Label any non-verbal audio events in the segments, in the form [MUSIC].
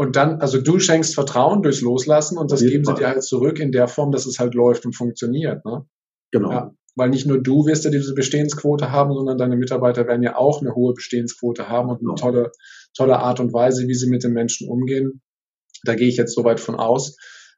Und dann, also du schenkst Vertrauen durchs Loslassen und das geben sie dir halt zurück in der Form, dass es halt läuft und funktioniert. Ne? Genau. Ja, weil nicht nur du wirst ja diese Bestehensquote haben, sondern deine Mitarbeiter werden ja auch eine hohe Bestehensquote haben und eine genau. tolle, tolle Art und Weise, wie sie mit den Menschen umgehen. Da gehe ich jetzt soweit von aus,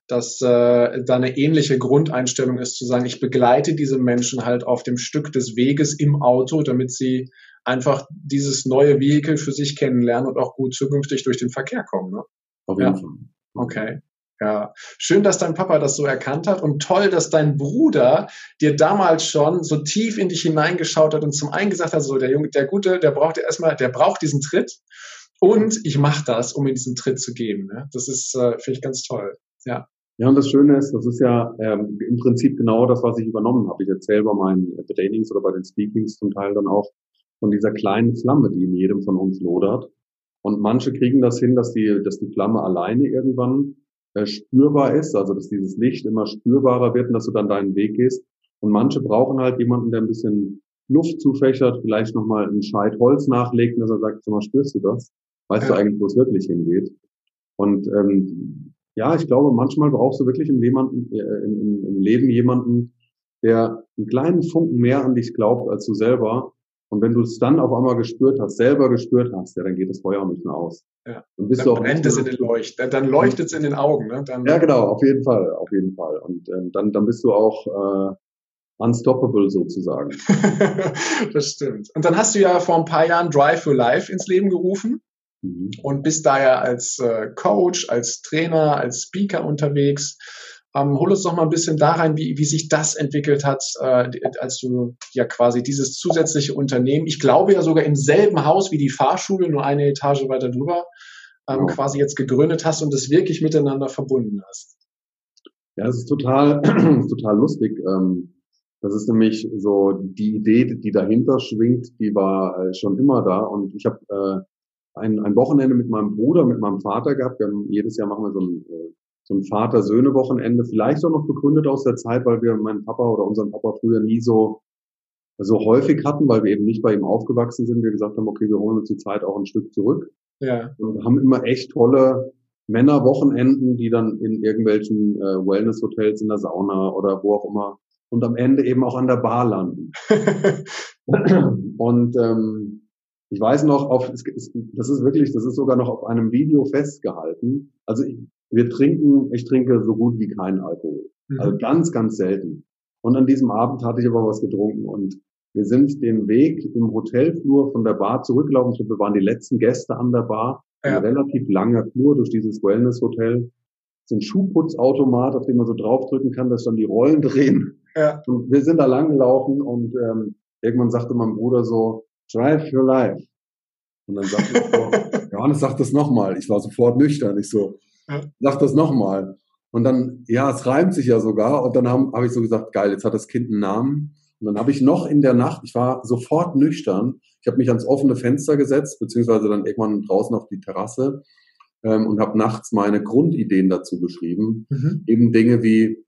dass äh, da eine ähnliche Grundeinstellung ist, zu sagen, ich begleite diese Menschen halt auf dem Stück des Weges im Auto, damit sie einfach dieses neue Vehikel für sich kennenlernen und auch gut zukünftig durch den Verkehr kommen. Ne? Auf jeden ja. Fall. Okay. Ja, schön, dass dein Papa das so erkannt hat und toll, dass dein Bruder dir damals schon so tief in dich hineingeschaut hat und zum einen gesagt hat, so der Junge, der Gute, der braucht erstmal, der braucht diesen Tritt und ich mache das, um ihm diesen Tritt zu geben. Ne? Das ist, äh, finde ich ganz toll. Ja. Ja, und das Schöne ist, das ist ja ähm, im Prinzip genau das, was ich übernommen habe. Ich erzähle bei meinen Trainings oder bei den Speakings zum Teil dann auch von dieser kleinen Flamme, die in jedem von uns lodert. Und manche kriegen das hin, dass die, dass die Flamme alleine irgendwann äh, spürbar ist, also dass dieses Licht immer spürbarer wird und dass du dann deinen Weg gehst. Und manche brauchen halt jemanden, der ein bisschen Luft zufächert, vielleicht nochmal einen Scheit Holz nachlegt und dass er sagt, sag mal, spürst du das? Weißt ja. du eigentlich, wo es wirklich hingeht? Und ähm, ja, ich glaube, manchmal brauchst du wirklich im, jemanden, äh, im, im Leben jemanden, der einen kleinen Funken mehr an dich glaubt als du selber und wenn du es dann auf einmal gespürt hast, selber gespürt hast, ja, dann geht das Feuer auch nicht mehr aus. Ja. Dann, bist dann du auch brennt es in den Leucht, dann leuchtet es in den Augen. Ne? Dann, ja, genau, auf jeden Fall, auf jeden Fall. Und ähm, dann, dann bist du auch äh, unstoppable sozusagen. [LAUGHS] das stimmt. Und dann hast du ja vor ein paar Jahren Drive for Life ins Leben gerufen mhm. und bist daher als äh, Coach, als Trainer, als Speaker unterwegs. Ähm, hol uns doch mal ein bisschen da rein, wie, wie sich das entwickelt hat, äh, als du ja quasi dieses zusätzliche Unternehmen, ich glaube ja sogar im selben Haus wie die Fahrschule, nur eine Etage weiter drüber, ähm, ja. quasi jetzt gegründet hast und das wirklich miteinander verbunden hast. Ja, es ist total, [CLEARS THROAT] total lustig. Ähm, das ist nämlich so die Idee, die dahinter schwingt, die war äh, schon immer da. Und ich habe äh, ein, ein Wochenende mit meinem Bruder, mit meinem Vater gehabt. Wir haben, jedes Jahr machen wir so ein äh, so ein Vater-Söhne-Wochenende, vielleicht auch noch begründet aus der Zeit, weil wir meinen Papa oder unseren Papa früher nie so, so häufig hatten, weil wir eben nicht bei ihm aufgewachsen sind. Wir gesagt haben, okay, wir holen uns die Zeit auch ein Stück zurück. Ja. Und haben immer echt tolle Männerwochenenden, die dann in irgendwelchen äh, Wellness-Hotels in der Sauna oder wo auch immer und am Ende eben auch an der Bar landen. [LAUGHS] und ähm, ich weiß noch, auf, das ist wirklich, das ist sogar noch auf einem Video festgehalten. Also ich, wir trinken, ich trinke so gut wie keinen Alkohol. Mhm. Also ganz, ganz selten. Und an diesem Abend hatte ich aber was getrunken und wir sind den Weg im Hotelflur von der Bar zurückgelaufen. Ich glaube, wir waren die letzten Gäste an der Bar. Ja. Ein relativ langer Flur durch dieses Wellness-Hotel. So ein Schuhputzautomat, auf dem man so draufdrücken kann, dass dann die Rollen [LAUGHS] drehen. Ja. Und wir sind da lang gelaufen und ähm, irgendwann sagte mein Bruder so, Drive your life. Und dann sagte ich so, [LAUGHS] Johannes, sag das nochmal. Ich war sofort nüchtern. Ich so, Sag das nochmal. Und dann, ja, es reimt sich ja sogar. Und dann habe hab ich so gesagt, geil, jetzt hat das Kind einen Namen. Und dann habe ich noch in der Nacht, ich war sofort nüchtern, ich habe mich ans offene Fenster gesetzt, beziehungsweise dann irgendwann draußen auf die Terrasse ähm, und habe nachts meine Grundideen dazu geschrieben. Mhm. Eben Dinge wie,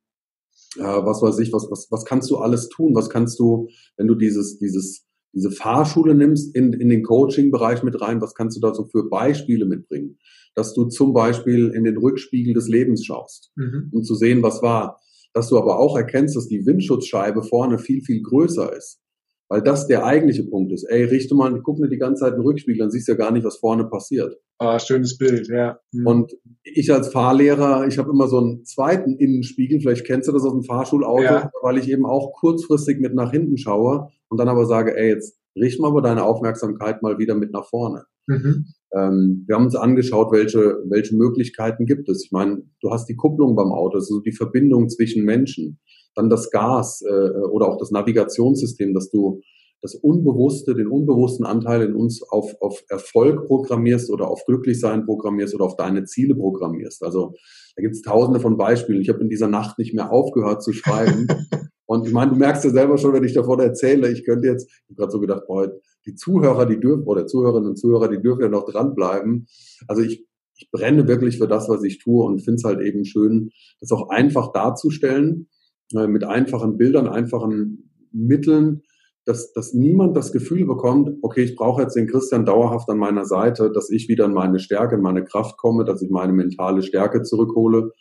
äh, was weiß ich, was, was, was kannst du alles tun? Was kannst du, wenn du dieses, dieses, diese Fahrschule nimmst in, in den Coaching-Bereich mit rein, was kannst du da so für Beispiele mitbringen? dass du zum Beispiel in den Rückspiegel des Lebens schaust, mhm. um zu sehen, was war. Dass du aber auch erkennst, dass die Windschutzscheibe vorne viel, viel größer ist. Weil das der eigentliche Punkt ist. Ey, richte mal, guck mir die ganze Zeit in den Rückspiegel, dann siehst du ja gar nicht, was vorne passiert. Ah, schönes Bild, ja. Mhm. Und ich als Fahrlehrer, ich habe immer so einen zweiten Innenspiegel, vielleicht kennst du das aus dem Fahrschulauto, ja. weil ich eben auch kurzfristig mit nach hinten schaue und dann aber sage, ey, jetzt richte mal aber deine Aufmerksamkeit mal wieder mit nach vorne. Mhm. Ähm, wir haben uns angeschaut, welche, welche Möglichkeiten gibt es. Ich meine, du hast die Kupplung beim Auto, also die Verbindung zwischen Menschen, dann das Gas äh, oder auch das Navigationssystem, dass du das Unbewusste, den unbewussten Anteil in uns auf, auf Erfolg programmierst oder auf Glücklichsein programmierst oder auf deine Ziele programmierst. Also da gibt es tausende von Beispielen. Ich habe in dieser Nacht nicht mehr aufgehört zu schreiben. [LAUGHS] Und ich meine, du merkst ja selber schon, wenn ich davon erzähle, ich könnte jetzt, ich habe gerade so gedacht, boah, die Zuhörer, die dürfen, oder Zuhörerinnen und Zuhörer, die dürfen ja noch dranbleiben. Also ich, ich brenne wirklich für das, was ich tue und finde es halt eben schön, das auch einfach darzustellen, mit einfachen Bildern, einfachen Mitteln, dass, dass niemand das Gefühl bekommt, okay, ich brauche jetzt den Christian dauerhaft an meiner Seite, dass ich wieder in meine Stärke, in meine Kraft komme, dass ich meine mentale Stärke zurückhole.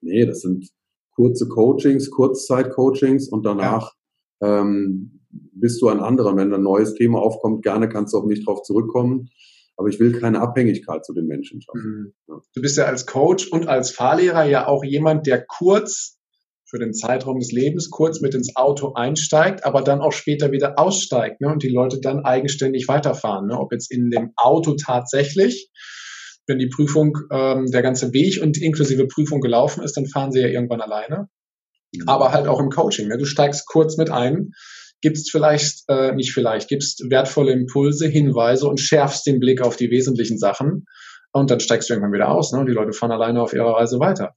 Nee, das sind kurze Coachings, Kurzzeit-Coachings und danach ja. ähm, bist du ein anderer. Wenn ein neues Thema aufkommt, gerne kannst du auf mich drauf zurückkommen. Aber ich will keine Abhängigkeit zu den Menschen schaffen. Mhm. Du bist ja als Coach und als Fahrlehrer ja auch jemand, der kurz für den Zeitraum des Lebens kurz mit ins Auto einsteigt, aber dann auch später wieder aussteigt ne, und die Leute dann eigenständig weiterfahren. Ne, ob jetzt in dem Auto tatsächlich, wenn die Prüfung, ähm, der ganze Weg und inklusive Prüfung gelaufen ist, dann fahren sie ja irgendwann alleine. Mhm. Aber halt auch im Coaching. Ne, du steigst kurz mit ein, gibst vielleicht, äh, nicht vielleicht, gibst wertvolle Impulse, Hinweise und schärfst den Blick auf die wesentlichen Sachen. Und dann steigst du irgendwann wieder aus ne, und die Leute fahren alleine auf ihrer Reise weiter.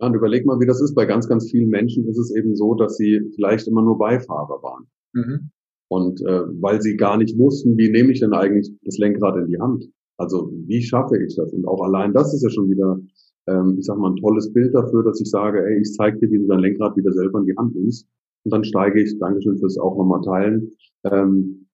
Ja, und überleg mal, wie das ist. Bei ganz, ganz vielen Menschen ist es eben so, dass sie vielleicht immer nur Beifahrer waren. Mhm. Und äh, weil sie gar nicht wussten, wie nehme ich denn eigentlich das Lenkrad in die Hand? Also wie schaffe ich das? Und auch allein das ist ja schon wieder, ähm, ich sag mal, ein tolles Bild dafür, dass ich sage, ey, ich zeige dir, wie du dein Lenkrad wieder selber in die Hand nimmst. Und dann steige ich, Dankeschön fürs auch nochmal teilen, ähm,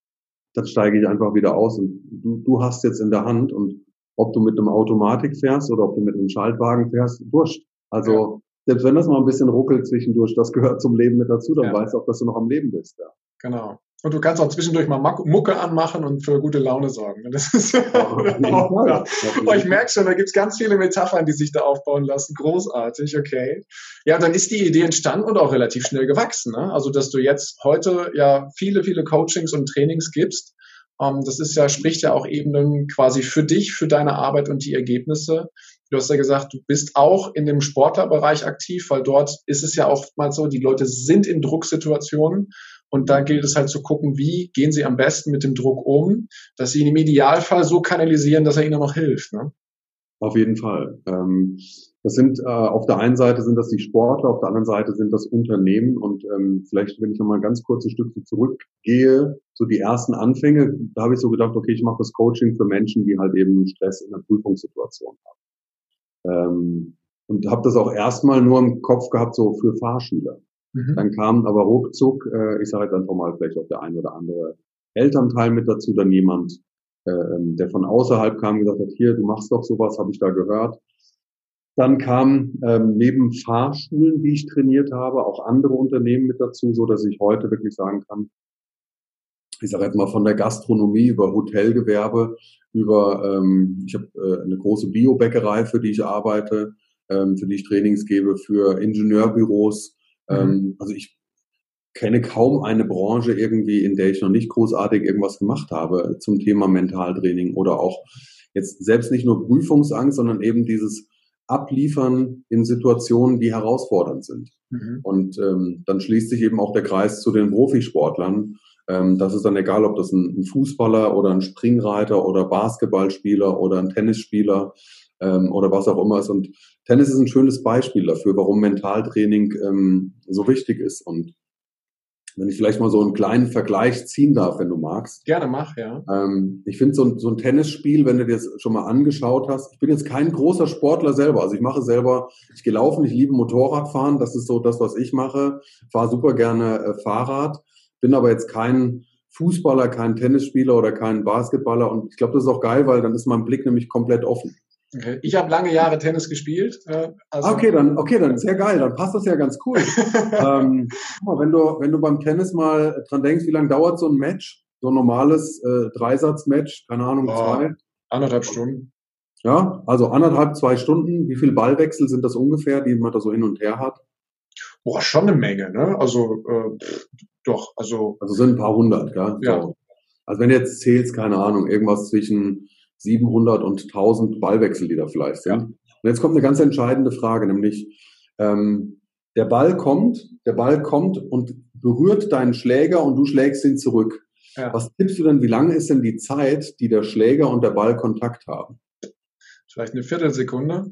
dann steige ich einfach wieder aus und du, du hast jetzt in der Hand und ob du mit einem Automatik fährst oder ob du mit einem Schaltwagen fährst, wurscht. Also ja. selbst wenn das mal ein bisschen ruckelt zwischendurch, das gehört zum Leben mit dazu, dann ja. weißt du auch, dass du noch am Leben bist. Ja. Genau. Und du kannst auch zwischendurch mal Mucke anmachen und für gute Laune sorgen. Das ist ja, auch, ja. Oh, ich merke schon, da gibt's ganz viele Metaphern, die sich da aufbauen lassen. Großartig, okay. Ja, dann ist die Idee entstanden und auch relativ schnell gewachsen. Ne? Also, dass du jetzt heute ja viele, viele Coachings und Trainings gibst. Ähm, das ist ja, spricht ja auch eben quasi für dich, für deine Arbeit und die Ergebnisse. Du hast ja gesagt, du bist auch in dem Sportlerbereich aktiv, weil dort ist es ja oftmals so, die Leute sind in Drucksituationen und da gilt es halt zu gucken, wie gehen sie am besten mit dem Druck um, dass sie ihn im Idealfall so kanalisieren, dass er ihnen noch hilft. Ne? Auf jeden Fall. Ähm, das sind äh, auf der einen Seite sind das die Sportler, auf der anderen Seite sind das Unternehmen und ähm, vielleicht, wenn ich nochmal ganz kurze Stücke zurückgehe, so die ersten Anfänge, da habe ich so gedacht, okay, ich mache das Coaching für Menschen, die halt eben Stress in der Prüfungssituation haben. Ähm, und habe das auch erstmal nur im Kopf gehabt, so für Fahrschüler. Mhm. Dann kam aber ruckzuck, äh, ich sage jetzt einfach mal vielleicht auch der ein oder andere Elternteil mit dazu, dann jemand, äh, der von außerhalb kam und gesagt hat, hier, du machst doch sowas, habe ich da gehört. Dann kam ähm, neben Fahrschulen, die ich trainiert habe, auch andere Unternehmen mit dazu, so dass ich heute wirklich sagen kann, ich sage jetzt mal von der Gastronomie über Hotelgewerbe, über ähm, ich habe äh, eine große Biobäckerei, für die ich arbeite, ähm, für die ich Trainings gebe, für Ingenieurbüros. Mhm. Ähm, also ich kenne kaum eine Branche irgendwie, in der ich noch nicht großartig irgendwas gemacht habe zum Thema Mentaltraining oder auch jetzt selbst nicht nur Prüfungsangst, sondern eben dieses Abliefern in Situationen, die herausfordernd sind. Mhm. Und ähm, dann schließt sich eben auch der Kreis zu den Profisportlern, ähm, das ist dann egal, ob das ein, ein, Fußballer oder ein Springreiter oder Basketballspieler oder ein Tennisspieler ähm, oder was auch immer ist. Und Tennis ist ein schönes Beispiel dafür, warum Mentaltraining ähm, so wichtig ist. Und wenn ich vielleicht mal so einen kleinen Vergleich ziehen darf, wenn du magst. Gerne mach, ja. Ähm, ich finde so ein, so ein Tennisspiel, wenn du dir das schon mal angeschaut hast, ich bin jetzt kein großer Sportler selber. Also ich mache selber, ich gehe laufen, ich liebe Motorradfahren, das ist so das, was ich mache. Fahre super gerne äh, Fahrrad bin aber jetzt kein Fußballer, kein Tennisspieler oder kein Basketballer und ich glaube, das ist auch geil, weil dann ist mein Blick nämlich komplett offen. Okay. Ich habe lange Jahre Tennis gespielt. Äh, also okay, dann okay, dann sehr geil, dann passt das ja ganz cool. [LAUGHS] ähm, wenn du wenn du beim Tennis mal dran denkst, wie lange dauert so ein Match, so ein normales äh, Dreisatz-Match, keine Ahnung, oh, zwei, anderthalb Stunden. Ja, also anderthalb, zwei Stunden. Wie viel Ballwechsel sind das ungefähr, die man da so hin und her hat? Boah, schon eine Menge, ne? Also äh, doch, also. Also sind ein paar hundert, gell? Ja. So. Also wenn du jetzt zählst, keine Ahnung, irgendwas zwischen 700 und 1000 Ballwechsel, die da vielleicht sind. Ja. Und jetzt kommt eine ganz entscheidende Frage, nämlich ähm, der Ball kommt, der Ball kommt und berührt deinen Schläger und du schlägst ihn zurück. Ja. Was tippst du denn, wie lange ist denn die Zeit, die der Schläger und der Ball Kontakt haben? Vielleicht eine Viertelsekunde.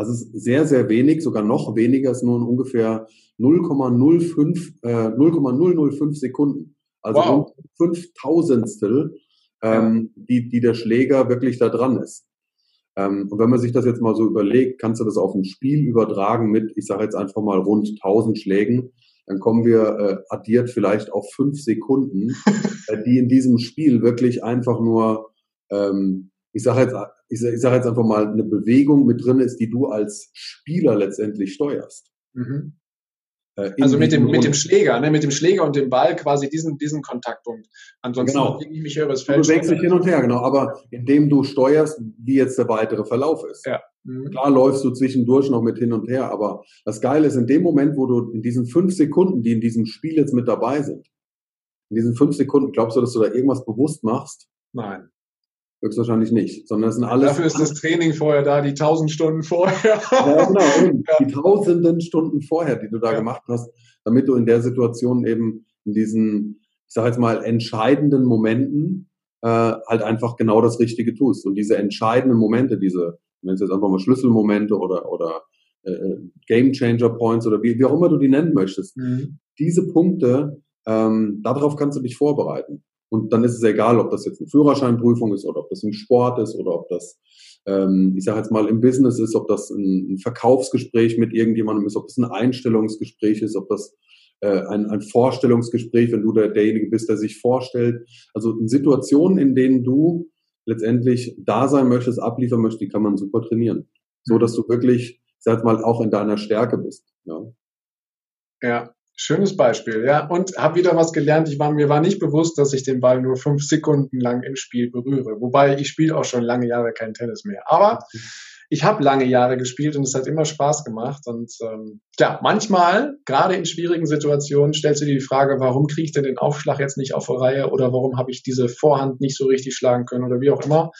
Also es ist sehr, sehr wenig, sogar noch weniger, ist nur ungefähr 0,05 äh, 0,005 Sekunden. Also wow. Fünftausendstel, ähm, die, die der Schläger wirklich da dran ist. Ähm, und wenn man sich das jetzt mal so überlegt, kannst du das auf ein Spiel übertragen mit, ich sage jetzt einfach mal rund 1000 Schlägen. dann kommen wir äh, addiert vielleicht auf fünf Sekunden, [LAUGHS] äh, die in diesem Spiel wirklich einfach nur, ähm, ich sage jetzt, ich sage sag jetzt einfach mal, eine Bewegung mit drin ist, die du als Spieler letztendlich steuerst. Mhm. Äh, also mit dem, mit dem Schläger, ne, mit dem Schläger und dem Ball quasi diesen, diesen Kontaktpunkt. Ansonsten genau. bewege ich mich über das Feld. Du bewegst dich hin und her, genau. Aber indem du steuerst, wie jetzt der weitere Verlauf ist. Ja. Mhm. Klar läufst du zwischendurch noch mit hin und her, aber das Geile ist, in dem Moment, wo du in diesen fünf Sekunden, die in diesem Spiel jetzt mit dabei sind, in diesen fünf Sekunden, glaubst du, dass du da irgendwas bewusst machst? Nein. Höchstwahrscheinlich nicht, sondern es sind alles. Dafür ist das Training vorher da, die tausend Stunden vorher. ja, genau, [LAUGHS] die tausenden Stunden vorher, die du da ja. gemacht hast, damit du in der Situation eben in diesen, ich sage jetzt mal, entscheidenden Momenten äh, halt einfach genau das Richtige tust. Und diese entscheidenden Momente, diese, wenn es jetzt einfach mal Schlüsselmomente oder, oder äh, äh, Game Changer Points oder wie, wie auch immer du die nennen möchtest, mhm. diese Punkte, ähm, darauf kannst du dich vorbereiten. Und dann ist es egal, ob das jetzt eine Führerscheinprüfung ist oder ob das ein Sport ist oder ob das, ähm, ich sage jetzt mal, im Business ist, ob das ein, ein Verkaufsgespräch mit irgendjemandem ist, ob das ein Einstellungsgespräch ist, ob das äh, ein, ein Vorstellungsgespräch, wenn du der, derjenige bist, der sich vorstellt. Also in Situationen, in denen du letztendlich da sein möchtest, abliefern möchtest, die kann man super trainieren. So dass du wirklich, ich sag mal, auch in deiner Stärke bist. Ja. Ja, Schönes Beispiel, ja. Und habe wieder was gelernt. Ich war, mir war nicht bewusst, dass ich den Ball nur fünf Sekunden lang im Spiel berühre. Wobei ich spiele auch schon lange Jahre kein Tennis mehr. Aber ich habe lange Jahre gespielt und es hat immer Spaß gemacht. Und ähm, ja, manchmal, gerade in schwierigen Situationen, stellst du dir die Frage, warum kriege ich denn den Aufschlag jetzt nicht auf der Reihe oder warum habe ich diese Vorhand nicht so richtig schlagen können oder wie auch immer.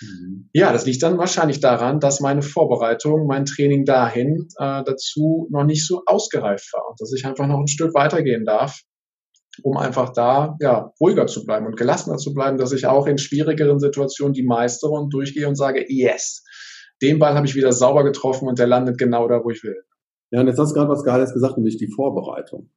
Mhm. Ja, das liegt dann wahrscheinlich daran, dass meine Vorbereitung, mein Training dahin äh, dazu noch nicht so ausgereift war und dass ich einfach noch ein Stück weitergehen darf, um einfach da ja ruhiger zu bleiben und gelassener zu bleiben, dass ich auch in schwierigeren Situationen die meistere und durchgehe und sage, yes, den Ball habe ich wieder sauber getroffen und der landet genau da, wo ich will. Ja, und jetzt hast du gerade was Geiles gesagt, nämlich die Vorbereitung.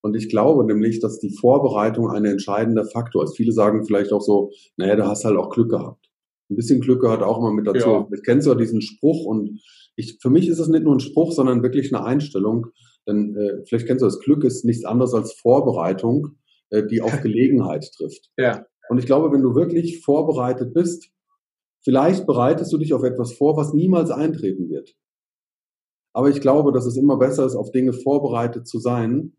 Und ich glaube nämlich, dass die Vorbereitung ein entscheidender Faktor ist. Viele sagen vielleicht auch so, naja, da hast halt auch Glück gehabt ein bisschen Glück gehört auch immer mit dazu. Ja. Ich kennst ja diesen Spruch und ich, für mich ist es nicht nur ein Spruch, sondern wirklich eine Einstellung. Denn äh, vielleicht kennst du das Glück ist nichts anderes als Vorbereitung, äh, die auf [LAUGHS] Gelegenheit trifft. Ja. Und ich glaube, wenn du wirklich vorbereitet bist, vielleicht bereitest du dich auf etwas vor, was niemals eintreten wird. Aber ich glaube, dass es immer besser ist, auf Dinge vorbereitet zu sein,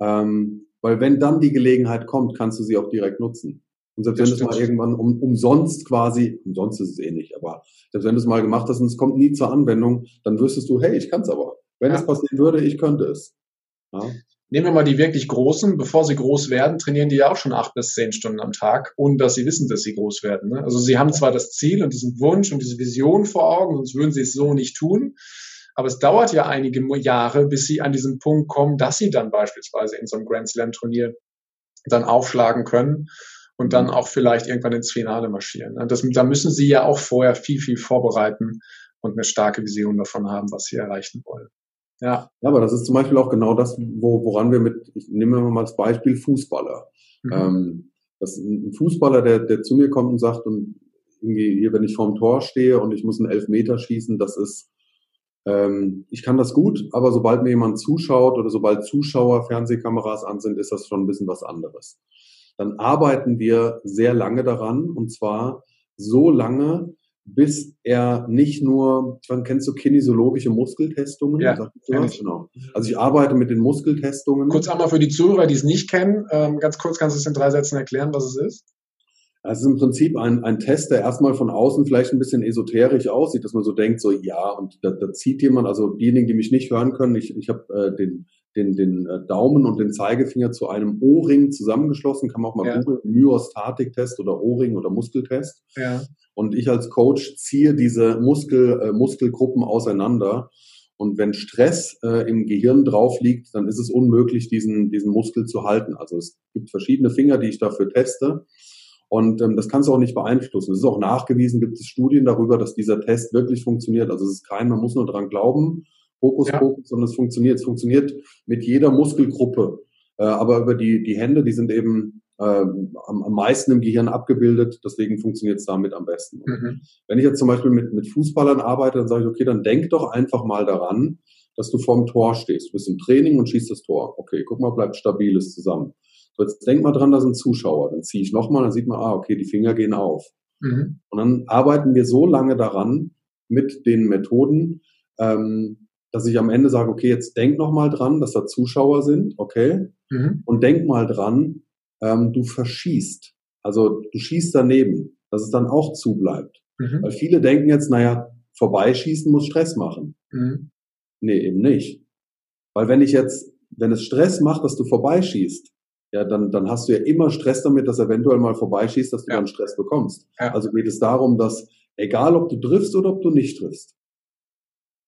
ähm, weil wenn dann die Gelegenheit kommt, kannst du sie auch direkt nutzen. Und selbst wenn du es mal irgendwann um, umsonst quasi, umsonst ist es eh nicht, aber selbst wenn du es mal gemacht hast und es kommt nie zur Anwendung, dann wüsstest du, hey, ich kann es aber. Wenn ja. es passieren würde, ich könnte es. Ja. Nehmen wir mal die wirklich Großen, bevor sie groß werden, trainieren die ja auch schon acht bis zehn Stunden am Tag, ohne dass sie wissen, dass sie groß werden. Ne? Also sie haben zwar das Ziel und diesen Wunsch und diese Vision vor Augen, sonst würden sie es so nicht tun. Aber es dauert ja einige Jahre, bis sie an diesen Punkt kommen, dass sie dann beispielsweise in so einem Grand Slam Turnier dann aufschlagen können und dann auch vielleicht irgendwann ins Finale marschieren. Ne? Das, da müssen sie ja auch vorher viel, viel vorbereiten und eine starke Vision davon haben, was sie erreichen wollen. Ja. ja, aber das ist zum Beispiel auch genau das, wo, woran wir mit, ich nehme mal als Beispiel Fußballer. Mhm. Ähm, das ein Fußballer, der, der zu mir kommt und sagt, und irgendwie hier, wenn ich vorm Tor stehe und ich muss einen Elfmeter schießen, das ist, ähm, ich kann das gut, aber sobald mir jemand zuschaut oder sobald Zuschauer Fernsehkameras an sind, ist das schon ein bisschen was anderes dann arbeiten wir sehr lange daran und zwar so lange, bis er nicht nur, wann kennst du kinesiologische Muskeltestungen? Ja, genau. Also ich arbeite mit den Muskeltestungen. Kurz einmal für die Zuhörer, die es nicht kennen, ähm, ganz kurz kannst du es in drei Sätzen erklären, was es ist? Es ist im Prinzip ein, ein Test, der erstmal von außen vielleicht ein bisschen esoterisch aussieht, dass man so denkt, so ja, und da, da zieht jemand, also diejenigen, die mich nicht hören können, ich, ich habe äh, den den, den äh, Daumen und den Zeigefinger zu einem O-Ring zusammengeschlossen, kann man auch mal ja. googeln, Myostatik-Test oder O-Ring oder Muskeltest. Ja. Und ich als Coach ziehe diese Muskel, äh, Muskelgruppen auseinander. Und wenn Stress äh, im Gehirn drauf liegt, dann ist es unmöglich, diesen, diesen Muskel zu halten. Also es gibt verschiedene Finger, die ich dafür teste. Und ähm, das kannst du auch nicht beeinflussen. Es ist auch nachgewiesen, gibt es Studien darüber, dass dieser Test wirklich funktioniert. Also es ist kein, man muss nur dran glauben. Fokus, ja. Fokus, sondern es funktioniert. Es funktioniert mit jeder Muskelgruppe. Äh, aber über die, die Hände, die sind eben äh, am, am meisten im Gehirn abgebildet, deswegen funktioniert es damit am besten. Mhm. Wenn ich jetzt zum Beispiel mit, mit Fußballern arbeite, dann sage ich, okay, dann denk doch einfach mal daran, dass du vorm Tor stehst. Du bist im Training und schießt das Tor. Okay, guck mal, bleibt stabiles zusammen. So, jetzt denk mal dran, da sind Zuschauer. Dann ziehe ich nochmal, dann sieht man, ah, okay, die Finger gehen auf. Mhm. Und dann arbeiten wir so lange daran mit den Methoden, ähm, dass ich am Ende sage, okay, jetzt denk nochmal dran, dass da Zuschauer sind, okay, mhm. und denk mal dran, ähm, du verschießt. Also du schießt daneben, dass es dann auch zubleibt. Mhm. Weil viele denken jetzt, naja, vorbeischießen muss Stress machen. Mhm. Nee, eben nicht. Weil wenn ich jetzt, wenn es Stress macht, dass du vorbeischießt, ja, dann, dann hast du ja immer Stress damit, dass eventuell mal vorbeischießt, dass du ja. dann Stress bekommst. Ja. Also geht es darum, dass egal ob du triffst oder ob du nicht triffst,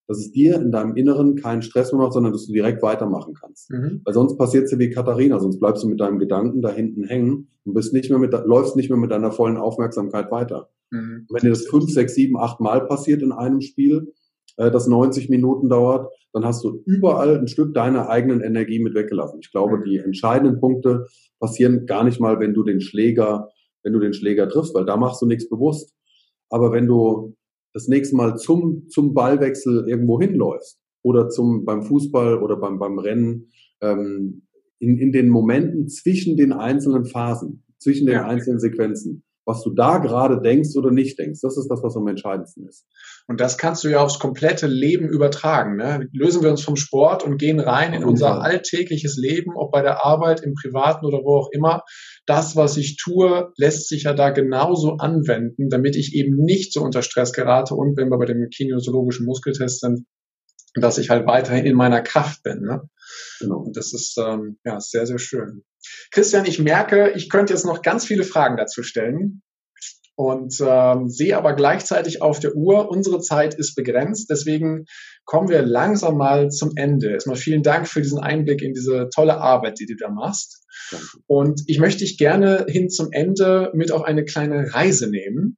dass es dir in deinem Inneren keinen Stress mehr macht, sondern dass du direkt weitermachen kannst. Mhm. Weil sonst passiert es ja wie Katharina, sonst bleibst du mit deinem Gedanken da hinten hängen und bist nicht mehr mit, läufst nicht mehr mit deiner vollen Aufmerksamkeit weiter. Mhm. wenn dir das fünf, sechs, sieben, acht Mal passiert in einem Spiel, äh, das 90 Minuten dauert, dann hast du überall ein Stück deiner eigenen Energie mit weggelassen. Ich glaube, mhm. die entscheidenden Punkte passieren gar nicht mal, wenn du den Schläger, wenn du den Schläger triffst, weil da machst du nichts bewusst. Aber wenn du das nächste Mal zum, zum Ballwechsel irgendwo hinläufst oder zum, beim Fußball oder beim, beim Rennen, ähm, in, in den Momenten zwischen den einzelnen Phasen, zwischen den ja. einzelnen Sequenzen, was du da gerade denkst oder nicht denkst. Das ist das, was am entscheidendsten ist. Und das kannst du ja aufs komplette Leben übertragen. Ne? Lösen wir uns vom Sport und gehen rein in unser alltägliches Leben, ob bei der Arbeit, im Privaten oder wo auch immer. Das, was ich tue, lässt sich ja da genauso anwenden, damit ich eben nicht so unter Stress gerate und wenn wir bei dem kinesiologischen Muskeltest sind, dass ich halt weiterhin in meiner Kraft bin. Ne? Genau. Und das ist ähm, ja sehr, sehr schön. Christian, ich merke, ich könnte jetzt noch ganz viele Fragen dazu stellen und ähm, sehe aber gleichzeitig auf der Uhr, unsere Zeit ist begrenzt, deswegen kommen wir langsam mal zum Ende. Erstmal vielen Dank für diesen Einblick in diese tolle Arbeit, die du da machst. Danke. Und ich möchte dich gerne hin zum Ende mit auf eine kleine Reise nehmen.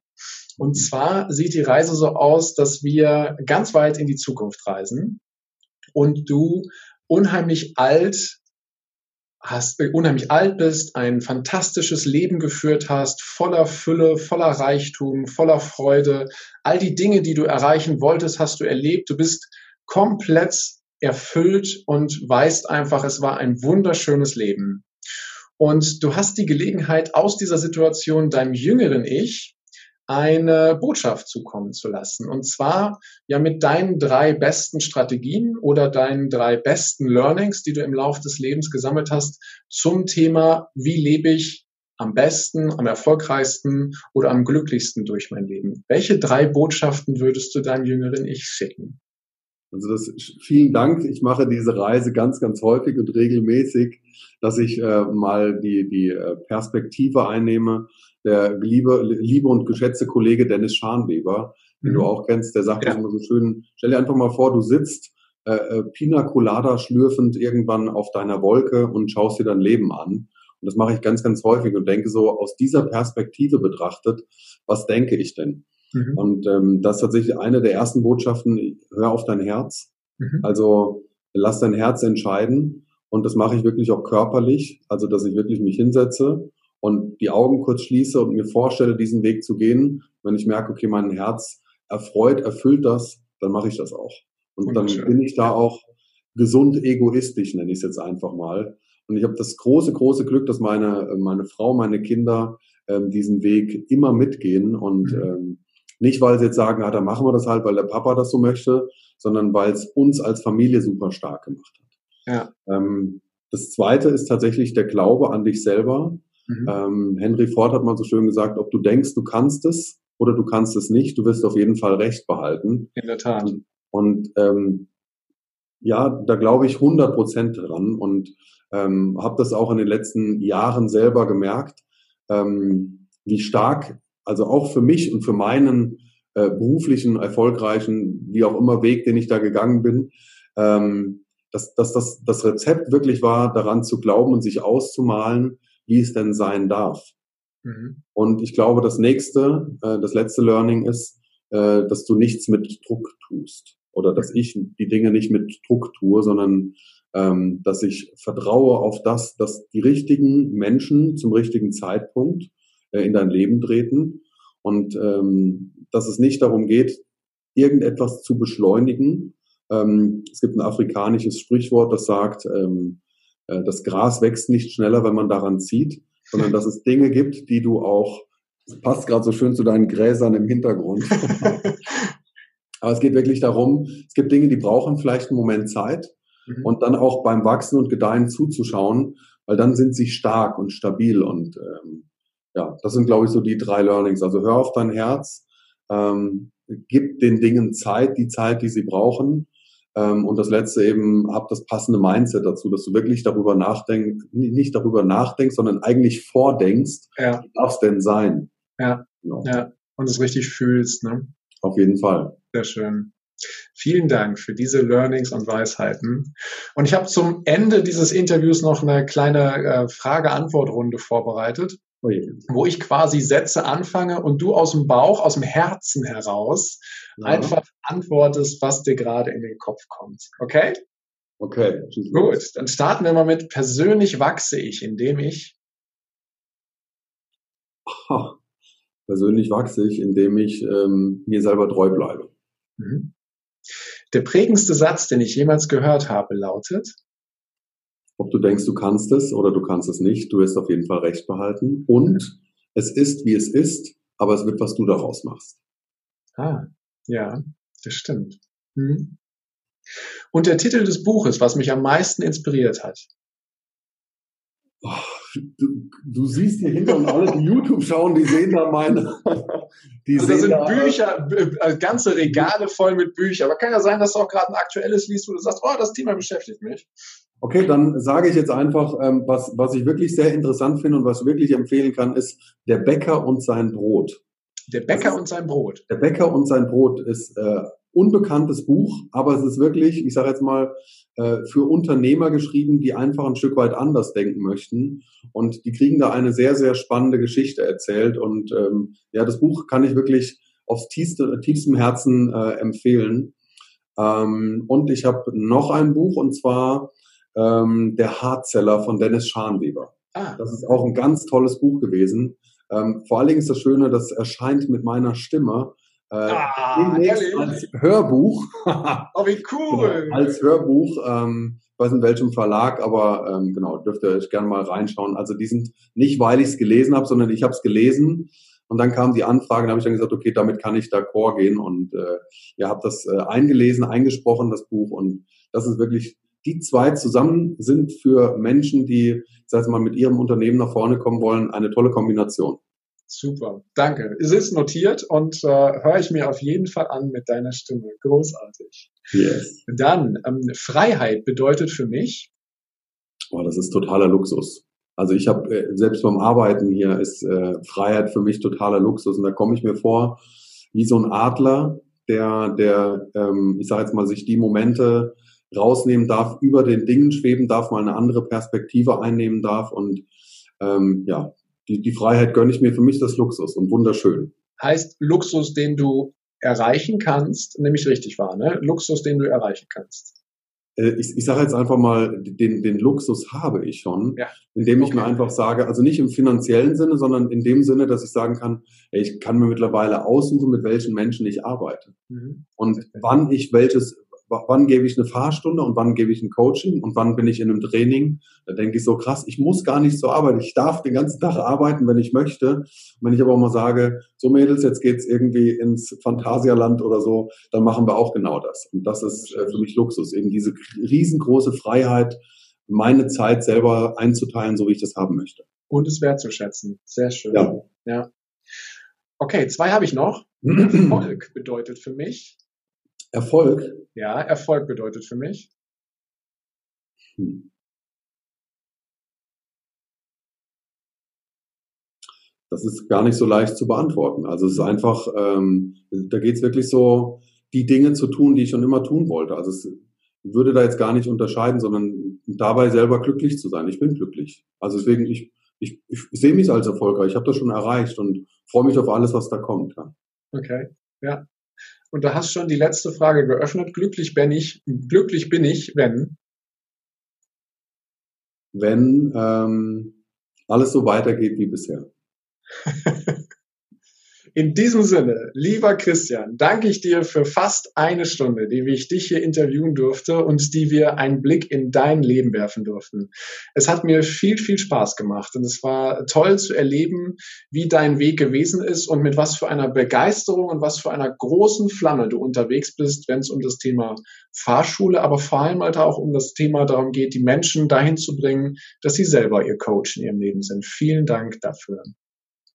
Und zwar sieht die Reise so aus, dass wir ganz weit in die Zukunft reisen und du unheimlich alt hast, äh, unheimlich alt bist, ein fantastisches Leben geführt hast, voller Fülle, voller Reichtum, voller Freude. All die Dinge, die du erreichen wolltest, hast du erlebt. Du bist komplett erfüllt und weißt einfach, es war ein wunderschönes Leben. Und du hast die Gelegenheit, aus dieser Situation deinem jüngeren Ich eine Botschaft zukommen zu lassen. Und zwar ja mit deinen drei besten Strategien oder deinen drei besten Learnings, die du im Laufe des Lebens gesammelt hast, zum Thema, wie lebe ich am besten, am erfolgreichsten oder am glücklichsten durch mein Leben. Welche drei Botschaften würdest du deinem jüngeren Ich schicken? Also das, vielen Dank. Ich mache diese Reise ganz, ganz häufig und regelmäßig, dass ich äh, mal die, die äh, Perspektive einnehme. Der liebe, liebe und geschätzte Kollege Dennis Scharnweber, den mhm. du auch kennst, der sagt ja. immer so schön, stell dir einfach mal vor, du sitzt äh, äh, Pina Colada schlürfend irgendwann auf deiner Wolke und schaust dir dein Leben an. Und das mache ich ganz, ganz häufig und denke so aus dieser Perspektive betrachtet, was denke ich denn? Mhm. Und ähm, das ist tatsächlich eine der ersten Botschaften, hör auf dein Herz. Mhm. Also lass dein Herz entscheiden. Und das mache ich wirklich auch körperlich, also dass ich wirklich mich hinsetze und die Augen kurz schließe und mir vorstelle, diesen Weg zu gehen. Wenn ich merke, okay, mein Herz erfreut, erfüllt das, dann mache ich das auch. Und dann bin ich da auch gesund egoistisch, nenne ich es jetzt einfach mal. Und ich habe das große, große Glück, dass meine, meine Frau, meine Kinder ähm, diesen Weg immer mitgehen und mhm. ähm, nicht, weil sie jetzt sagen, ja, dann machen wir das halt, weil der Papa das so möchte, sondern weil es uns als Familie super stark gemacht hat. Ja. Ähm, das zweite ist tatsächlich der Glaube an dich selber. Mhm. Ähm, Henry Ford hat mal so schön gesagt, ob du denkst, du kannst es oder du kannst es nicht, du wirst auf jeden Fall Recht behalten. In der Tat. Und, und ähm, ja, da glaube ich 100 Prozent dran und ähm, habe das auch in den letzten Jahren selber gemerkt, ähm, wie stark also auch für mich und für meinen äh, beruflichen, erfolgreichen, wie auch immer Weg, den ich da gegangen bin, ähm, dass, dass das, das Rezept wirklich war, daran zu glauben und sich auszumalen, wie es denn sein darf. Mhm. Und ich glaube, das nächste, äh, das letzte Learning ist, äh, dass du nichts mit Druck tust oder dass ich die Dinge nicht mit Druck tue, sondern ähm, dass ich vertraue auf das, dass die richtigen Menschen zum richtigen Zeitpunkt äh, in dein Leben treten und ähm, dass es nicht darum geht, irgendetwas zu beschleunigen, ähm, es gibt ein afrikanisches Sprichwort, das sagt, ähm, äh, das Gras wächst nicht schneller, wenn man daran zieht, sondern dass es Dinge gibt, die du auch, das passt gerade so schön zu deinen Gräsern im Hintergrund. [LAUGHS] Aber es geht wirklich darum, es gibt Dinge, die brauchen vielleicht einen Moment Zeit mhm. und dann auch beim Wachsen und Gedeihen zuzuschauen, weil dann sind sie stark und stabil und ähm, ja, das sind, glaube ich, so die drei Learnings. Also hör auf dein Herz, ähm, gib den Dingen Zeit, die Zeit, die sie brauchen. Ähm, und das letzte eben, hab das passende Mindset dazu, dass du wirklich darüber nachdenkst, nicht darüber nachdenkst, sondern eigentlich vordenkst, ja. wie darf es denn sein? Ja. Genau. ja. Und es richtig fühlst, ne? Auf jeden Fall. Sehr schön. Vielen Dank für diese Learnings und Weisheiten. Und ich habe zum Ende dieses Interviews noch eine kleine äh, Frage-Antwort-Runde vorbereitet, wo ich quasi Sätze anfange und du aus dem Bauch, aus dem Herzen heraus ja. einfach antwortest, was dir gerade in den Kopf kommt. Okay? Okay. Gut, dann starten wir mal mit persönlich wachse ich, indem ich. Aha. Persönlich wachse ich, indem ich ähm, mir selber treu bleibe. Mhm. Der prägendste Satz, den ich jemals gehört habe, lautet, ob du denkst, du kannst es oder du kannst es nicht, du wirst auf jeden Fall recht behalten. Und es ist, wie es ist, aber es wird, was du daraus machst. Ah, ja, das stimmt. Hm. Und der Titel des Buches, was mich am meisten inspiriert hat. Oh, du, du siehst hier hinter und alle, die YouTube schauen, die sehen da meine. [LAUGHS] Die also da sind da Bücher, äh, ganze Regale voll mit Büchern. Aber kann ja sein, dass du auch gerade ein aktuelles liest, wo du sagst, oh, das Thema beschäftigt mich. Okay, dann sage ich jetzt einfach, ähm, was, was ich wirklich sehr interessant finde und was ich wirklich empfehlen kann, ist der Bäcker und sein Brot. Der Bäcker und sein Brot. Der Bäcker und sein Brot ist äh, unbekanntes Buch, aber es ist wirklich, ich sage jetzt mal, äh, für Unternehmer geschrieben, die einfach ein Stück weit anders denken möchten. Und die kriegen da eine sehr, sehr spannende Geschichte erzählt. Und ähm, ja, das Buch kann ich wirklich aufs tiefste, tiefstem Herzen äh, empfehlen. Ähm, und ich habe noch ein Buch, und zwar ähm, Der Hardseller von Dennis Scharnweber. Ah. Das ist auch ein ganz tolles Buch gewesen. Ähm, vor allen Dingen ist das Schöne, das erscheint mit meiner Stimme. Äh, ah, als Hörbuch. [LAUGHS] oh, wie cool. Genau, als Hörbuch. Ähm, ich weiß in welchem Verlag, aber ähm, genau, dürft ihr euch gerne mal reinschauen. Also die sind nicht, weil ich es gelesen habe, sondern ich habe es gelesen und dann kam die Anfrage, da habe ich dann gesagt, okay, damit kann ich d'accord gehen und äh, ja, habe das äh, eingelesen, eingesprochen, das Buch und das ist wirklich die zwei zusammen sind für Menschen, die, sag ich mal, mit ihrem Unternehmen nach vorne kommen wollen, eine tolle Kombination. Super, danke. Es ist notiert und äh, höre ich mir auf jeden Fall an mit deiner Stimme. Großartig. Yes. Dann, ähm, Freiheit bedeutet für mich. Oh, das ist totaler Luxus. Also ich habe äh, selbst beim Arbeiten hier ist äh, Freiheit für mich totaler Luxus und da komme ich mir vor wie so ein Adler, der, der, ähm, ich sage jetzt mal, sich die Momente rausnehmen darf, über den Dingen schweben darf, mal eine andere Perspektive einnehmen darf und ähm, ja, die, die Freiheit gönne ich mir. Für mich das Luxus und wunderschön. Heißt Luxus, den du erreichen kannst, nämlich richtig wahr, ne? Luxus, den du erreichen kannst. Äh, ich, ich sage jetzt einfach mal, den, den Luxus habe ich schon, ja. indem ich okay. mir einfach sage, also nicht im finanziellen Sinne, sondern in dem Sinne, dass ich sagen kann, ich kann mir mittlerweile aussuchen, mit welchen Menschen ich arbeite. Mhm. Und wann ich welches wann gebe ich eine Fahrstunde und wann gebe ich ein Coaching und wann bin ich in einem Training. Da denke ich so krass, ich muss gar nicht so arbeiten. Ich darf den ganzen Tag arbeiten, wenn ich möchte. Und wenn ich aber auch mal sage, so Mädels, jetzt geht's irgendwie ins Phantasialand oder so, dann machen wir auch genau das. Und das ist äh, für mich Luxus, eben diese riesengroße Freiheit, meine Zeit selber einzuteilen, so wie ich das haben möchte. Und es wertzuschätzen. Sehr schön. Ja. ja. Okay, zwei habe ich noch. [CLEARS THROAT] Erfolg bedeutet für mich, Erfolg? Ja, Erfolg bedeutet für mich. Hm. Das ist gar nicht so leicht zu beantworten. Also es ist einfach, ähm, da geht es wirklich so, die Dinge zu tun, die ich schon immer tun wollte. Also es würde da jetzt gar nicht unterscheiden, sondern dabei selber glücklich zu sein. Ich bin glücklich. Also deswegen, ich, ich, ich sehe mich als erfolgreich. Ich habe das schon erreicht und freue mich auf alles, was da kommt. Ja. Okay, ja. Und da hast schon die letzte Frage geöffnet. Glücklich bin ich, glücklich bin ich, wenn? Wenn ähm, alles so weitergeht wie bisher. [LAUGHS] In diesem Sinne, lieber Christian, danke ich dir für fast eine Stunde, die ich dich hier interviewen durfte und die wir einen Blick in dein Leben werfen durften. Es hat mir viel, viel Spaß gemacht und es war toll zu erleben, wie dein Weg gewesen ist und mit was für einer Begeisterung und was für einer großen Flamme du unterwegs bist, wenn es um das Thema Fahrschule, aber vor allem halt auch um das Thema darum geht, die Menschen dahin zu bringen, dass sie selber ihr Coach in ihrem Leben sind. Vielen Dank dafür.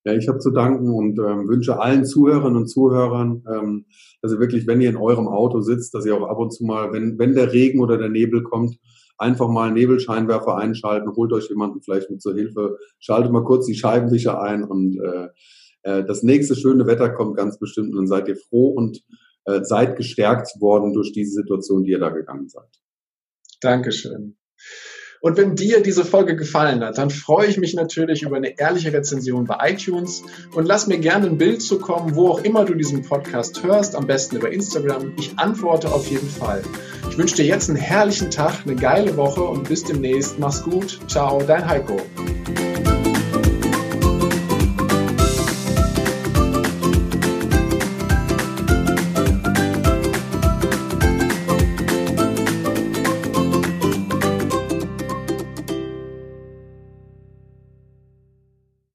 Ja, ich habe zu danken und ähm, wünsche allen Zuhörerinnen und Zuhörern, ähm, dass ihr wirklich, wenn ihr in eurem Auto sitzt, dass ihr auch ab und zu mal, wenn, wenn der Regen oder der Nebel kommt, einfach mal einen Nebelscheinwerfer einschalten, holt euch jemanden vielleicht mit zur Hilfe, schaltet mal kurz die Scheibenwischer ein und äh, äh, das nächste schöne Wetter kommt ganz bestimmt und dann seid ihr froh und äh, seid gestärkt worden durch diese Situation, die ihr da gegangen seid. Dankeschön. Und wenn dir diese Folge gefallen hat, dann freue ich mich natürlich über eine ehrliche Rezension bei iTunes und lass mir gerne ein Bild zukommen, wo auch immer du diesen Podcast hörst, am besten über Instagram. Ich antworte auf jeden Fall. Ich wünsche dir jetzt einen herrlichen Tag, eine geile Woche und bis demnächst. Mach's gut. Ciao, dein Heiko.